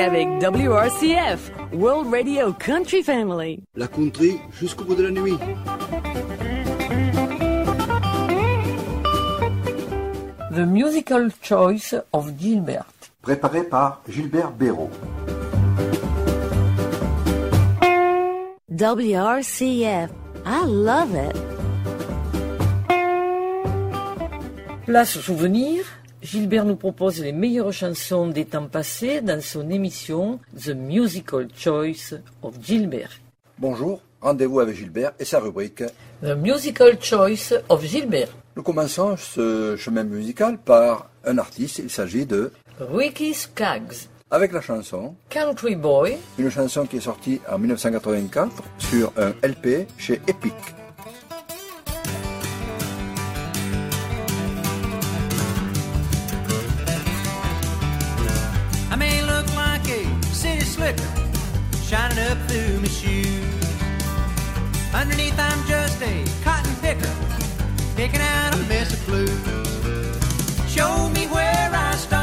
Avec WRCF, World Radio Country Family. La country jusqu'au bout de la nuit. The Musical Choice of Gilbert. Préparé par Gilbert Béraud. WRCF. I love it. Place souvenir Gilbert nous propose les meilleures chansons des temps passés dans son émission The Musical Choice of Gilbert. Bonjour, rendez-vous avec Gilbert et sa rubrique The Musical Choice of Gilbert. Nous commençons ce chemin musical par un artiste, il s'agit de Ricky Skaggs. Avec la chanson Country Boy, une chanson qui est sortie en 1984 sur un LP chez Epic. shoes. Underneath, I'm just a cotton picker, picking out a mess of blues. Show me where I start.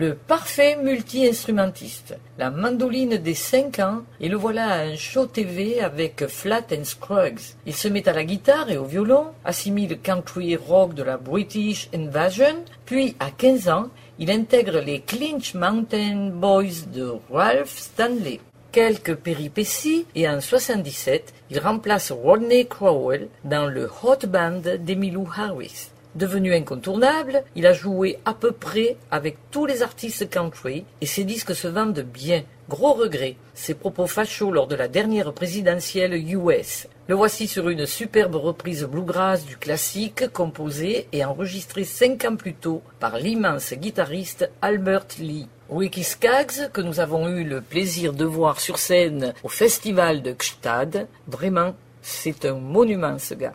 le parfait multi-instrumentiste, la mandoline des 5 ans, et le voilà à un show TV avec Flat and Scruggs. Il se met à la guitare et au violon, assimile le country rock de la British Invasion, puis à 15 ans, il intègre les Clinch Mountain Boys de Ralph Stanley quelques péripéties et en 77, il remplace Rodney Crowell dans le Hot Band d'Emilou Harris. Devenu incontournable, il a joué à peu près avec tous les artistes country et ses disques se vendent bien. Gros regret, ses propos fachos lors de la dernière présidentielle US. Le voici sur une superbe reprise bluegrass du classique composé et enregistré cinq ans plus tôt par l'immense guitariste Albert Lee. Wiki Skaggs, que nous avons eu le plaisir de voir sur scène au festival de Gstad, vraiment, c'est un monument ce gars.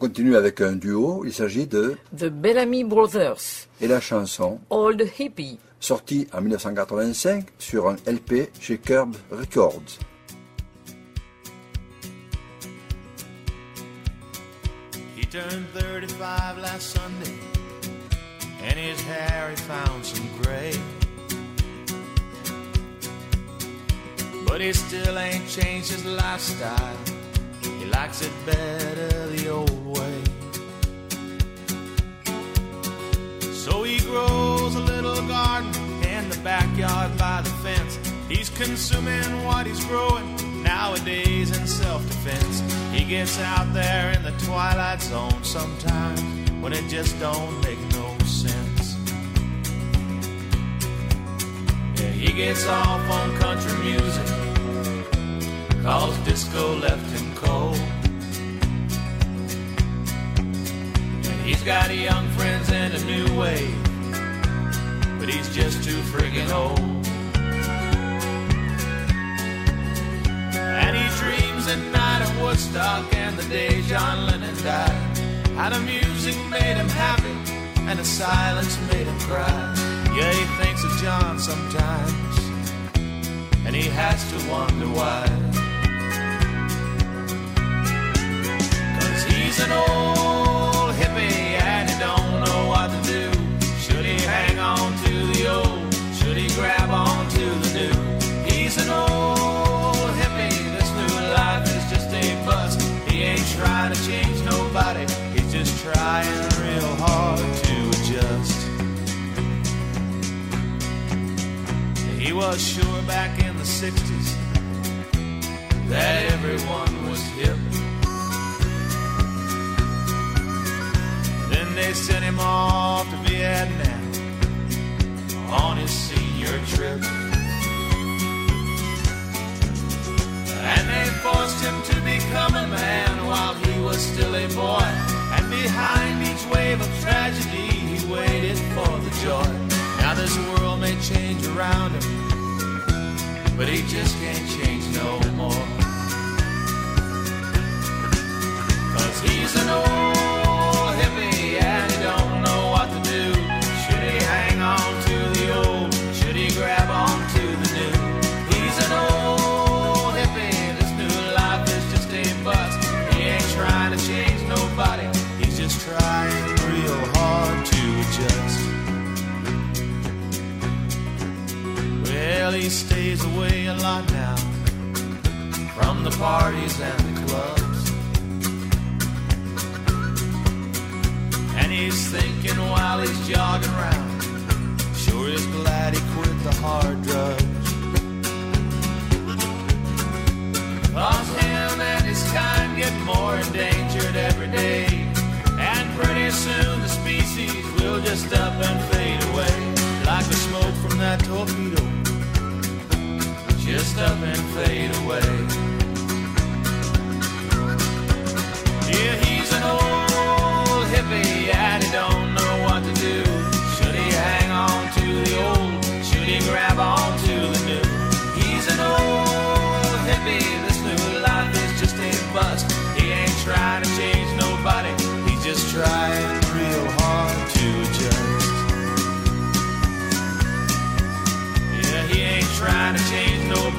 continue avec un duo, il s'agit de The Bellamy Brothers et la chanson Old Hippie, sortie en 1985 sur un LP chez Curb Records. He turned 35 last Sunday and his hair he found some gray. But he still ain't changed his lifestyle. He likes it better the old way. So he grows a little garden in the backyard by the fence. He's consuming what he's growing nowadays in self defense. He gets out there in the twilight zone sometimes when it just don't make no sense. Yeah, he gets off on country music, cause disco left him old. And he's got young friends and a new way, but he's just too friggin' old. And he dreams at night of Woodstock and the day John Lennon died. How the music made him happy, and the silence made him cry. Yeah, he thinks of John sometimes, and he has to wonder why. just an old hippie and he don't know what to do. Should he hang on to the old? Should he grab on to the new? He's an old hippie. This new life is just a bust. He ain't trying to change nobody. He's just trying real hard to adjust. He was sure back in the 60s that everyone was hippie. they sent him off to Vietnam on his senior trip. And they forced him to become a man while he was still a boy. And behind each wave of tragedy, he waited for the joy. Now this world may change around him, but he just can't change no more. Cause he's an old a lot now from the parties and the clubs. And he's thinking while he's jogging around, sure is glad he quit the hard drugs. Cause him and his kind get more in danger.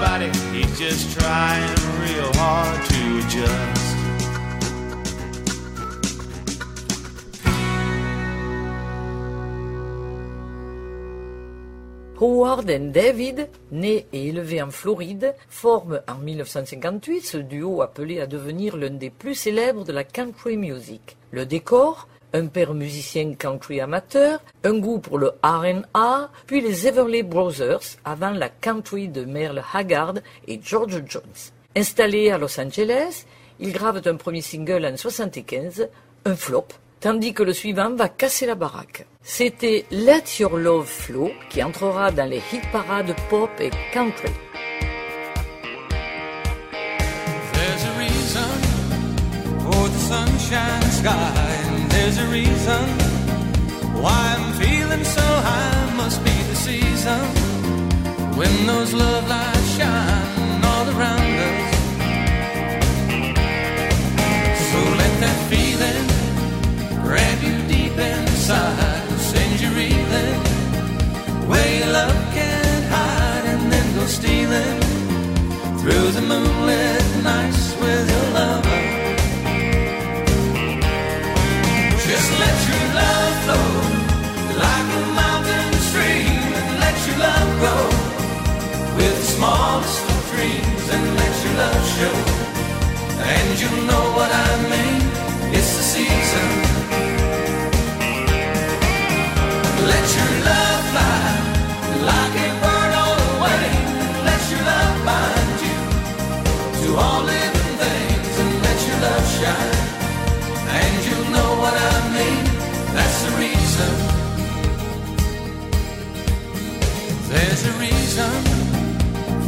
Howard and David, nés et élevés en Floride, forment en 1958 ce duo appelé à devenir l'un des plus célèbres de la country music. Le décor, un père musicien country amateur, un goût pour le R&A, puis les Everly Brothers avant la country de Merle Haggard et George Jones. Installé à Los Angeles, il grave un premier single en 1975, un flop, tandis que le suivant va casser la baraque. C'était Let Your Love Flow qui entrera dans les hit parades pop et country. a reason why I'm feeling so high. Must be the season when those love lights shine all around us. So let that feeling grab you deep inside, send you reeling where your love can't hide, and then go stealing through the moonlit nights with your love. smallest of dreams and let your love show. And you know what I mean, it's the season. Let your love fly like a bird all the way. Let your love bind you to all living things and let your love shine. And you know what I mean, that's the reason. There's a reason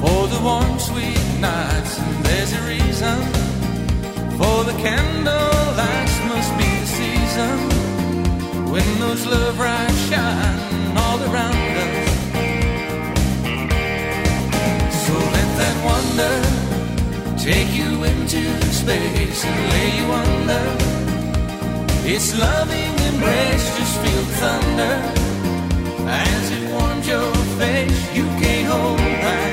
for the warm, sweet nights. And there's a reason for the candle lights. Must be the season when those love rays shine all around us. So let that wonder take you into space and lay you under. It's loving embrace, just feel thunder as it warms your face. You can't hold back.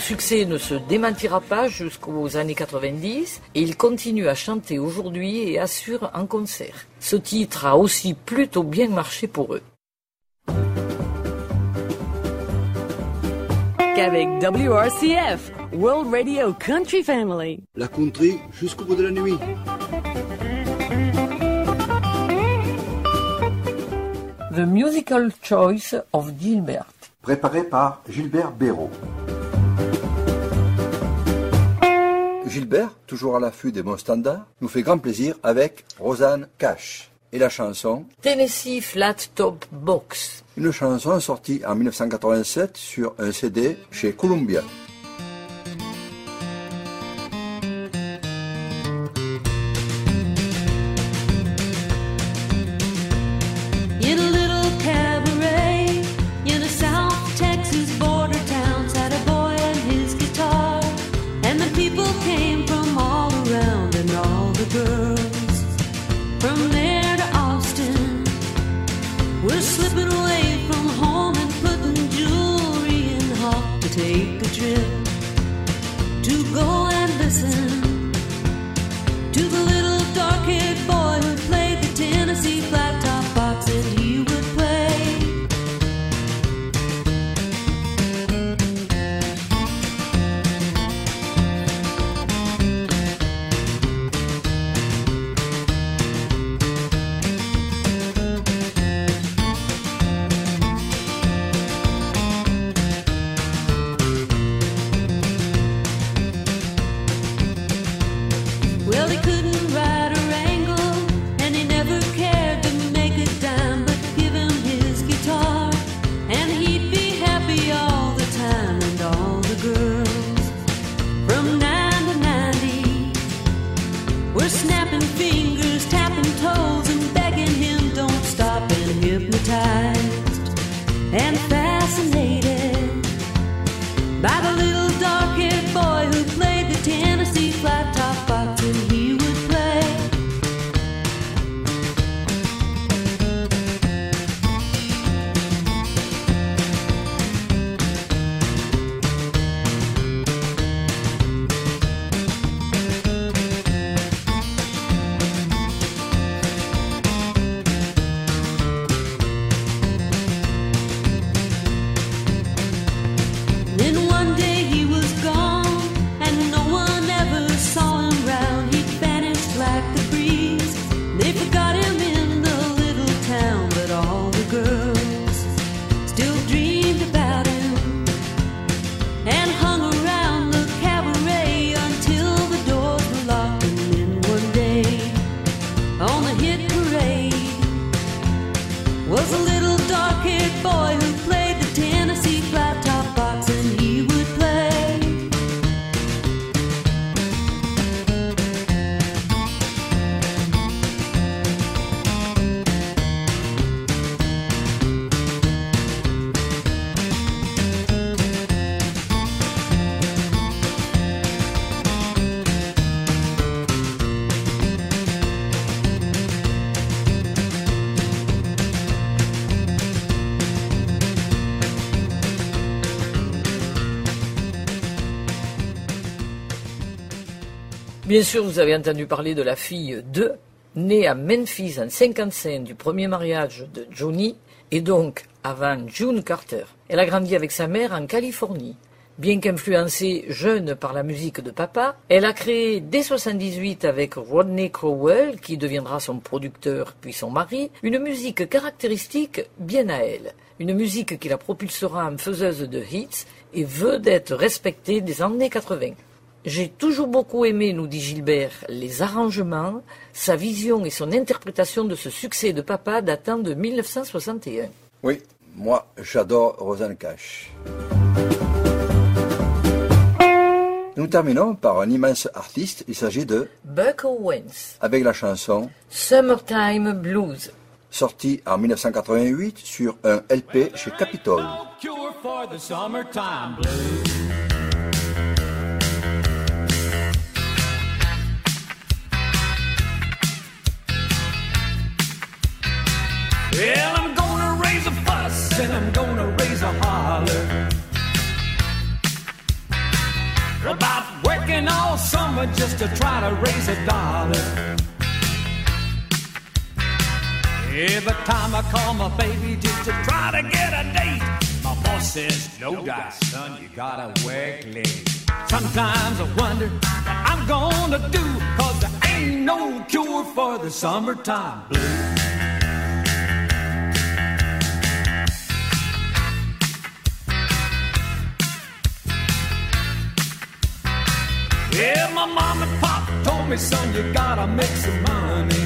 succès ne se démentira pas jusqu'aux années 90 et il continue à chanter aujourd'hui et assure un concert. Ce titre a aussi plutôt bien marché pour eux. Avec WRCF, World Radio Country Family. La country jusqu'au bout de la nuit. The Musical Choice of Gilbert. Préparé par Gilbert Béraud. Gilbert, toujours à l'affût des bons standards, nous fait grand plaisir avec Rosanne Cash et la chanson Tennessee Flat Top Box. Une chanson sortie en 1987 sur un CD chez Columbia. Bien sûr, vous avez entendu parler de la fille de, née à Memphis en 55 du premier mariage de Johnny, et donc avant June Carter. Elle a grandi avec sa mère en Californie. Bien qu'influencée jeune par la musique de papa, elle a créé dès 78 avec Rodney Crowell, qui deviendra son producteur puis son mari, une musique caractéristique bien à elle. Une musique qui la propulsera en faiseuse de hits et veut d'être respectée des années 80. J'ai toujours beaucoup aimé, nous dit Gilbert, les arrangements, sa vision et son interprétation de ce succès de papa datant de 1961. Oui, moi j'adore Rosanne Cash. Nous terminons par un immense artiste, il s'agit de Buck Owens, avec la chanson Summertime Blues, sortie en 1988 sur un LP chez Capitol. just to try to raise a dollar. Every time I call my baby just to try to get a date, my boss says, No, no son, you gotta work late. Sometimes I wonder what I'm gonna do, cause there ain't no cure for the summertime blues. Yeah, my mom and pop told me, son, you gotta make some money.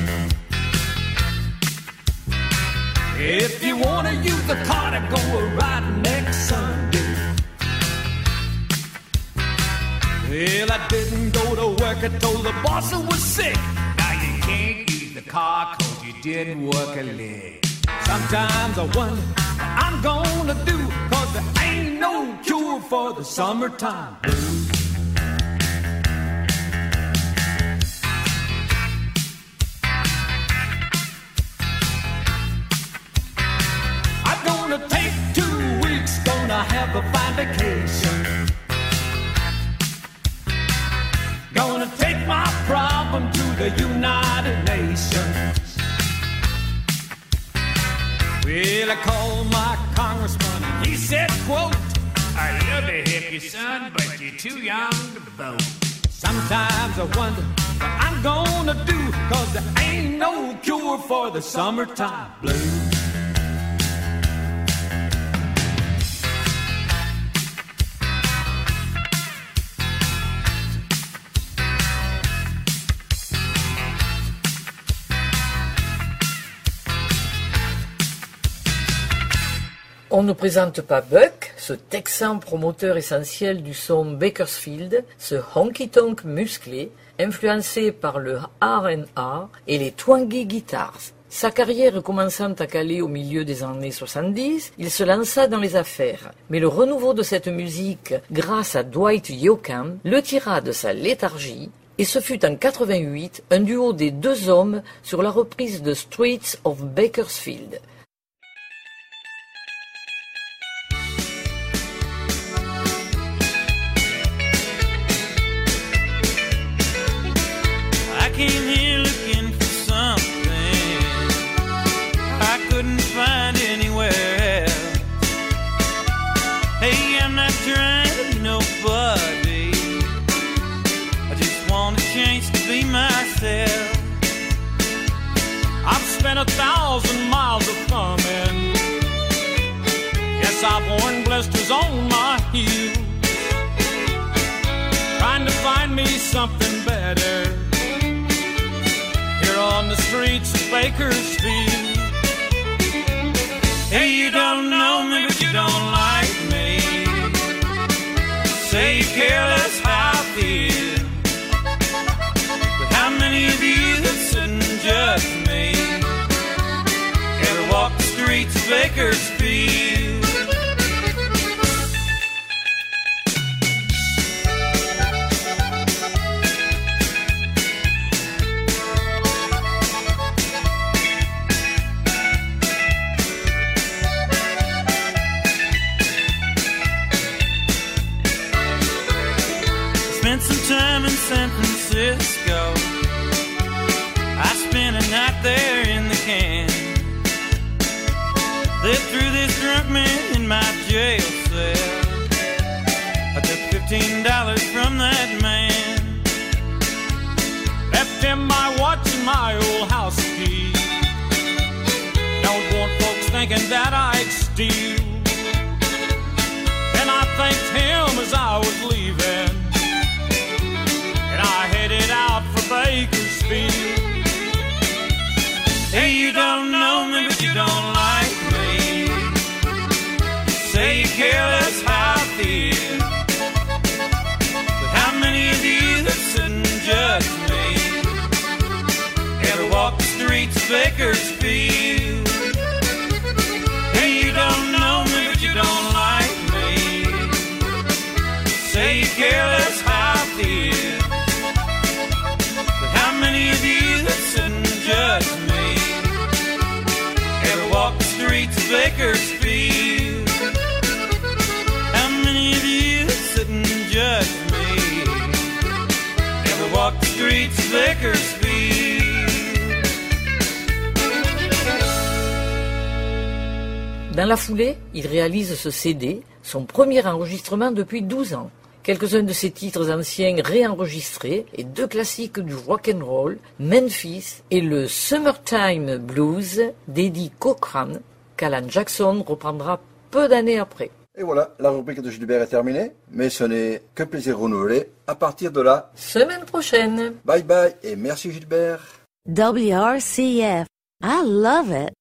If you wanna use the car to go a ride next Sunday. Well, I didn't go to work, I told the boss I was sick. Now you can't use the car cause you didn't work a lick. Sometimes I wonder what I'm gonna do, cause there ain't no cure for the summertime blues. have a fine vacation. Gonna take my problem to the United Nations. Well, I called my congressman, he said, quote, I love to help you, son, but you're too young to vote. Sometimes I wonder what I'm gonna do, cause there ain't no cure for the summertime blues. On ne présente pas Buck, ce texan promoteur essentiel du son Bakersfield, ce honky-tonk musclé, influencé par le R&R et les twangy guitars. Sa carrière commençant à caler au milieu des années 70, il se lança dans les affaires. Mais le renouveau de cette musique, grâce à Dwight Yoakam, le tira de sa léthargie et ce fut en 88 un duo des deux hommes sur la reprise de Streets of Bakersfield. I've worn blisters on my heel. Trying to find me something better here on the streets of Bakersfield. Hey, you don't know me, but you don't like me. Say you care less how I feel. But how many of you that sit and judge me ever walk the streets of Bakersfield? do Dans la foulée, il réalise ce CD, son premier enregistrement depuis 12 ans. Quelques-uns de ses titres anciens réenregistrés et deux classiques du rock and roll, Memphis et le Summertime Blues d'Eddie Cochrane, qu'Alan Jackson reprendra peu d'années après. Et voilà, la rubrique de Gilbert est terminée, mais ce n'est que plaisir renouvelé à partir de la semaine prochaine. Bye bye et merci Gilbert. WRCF, I love it.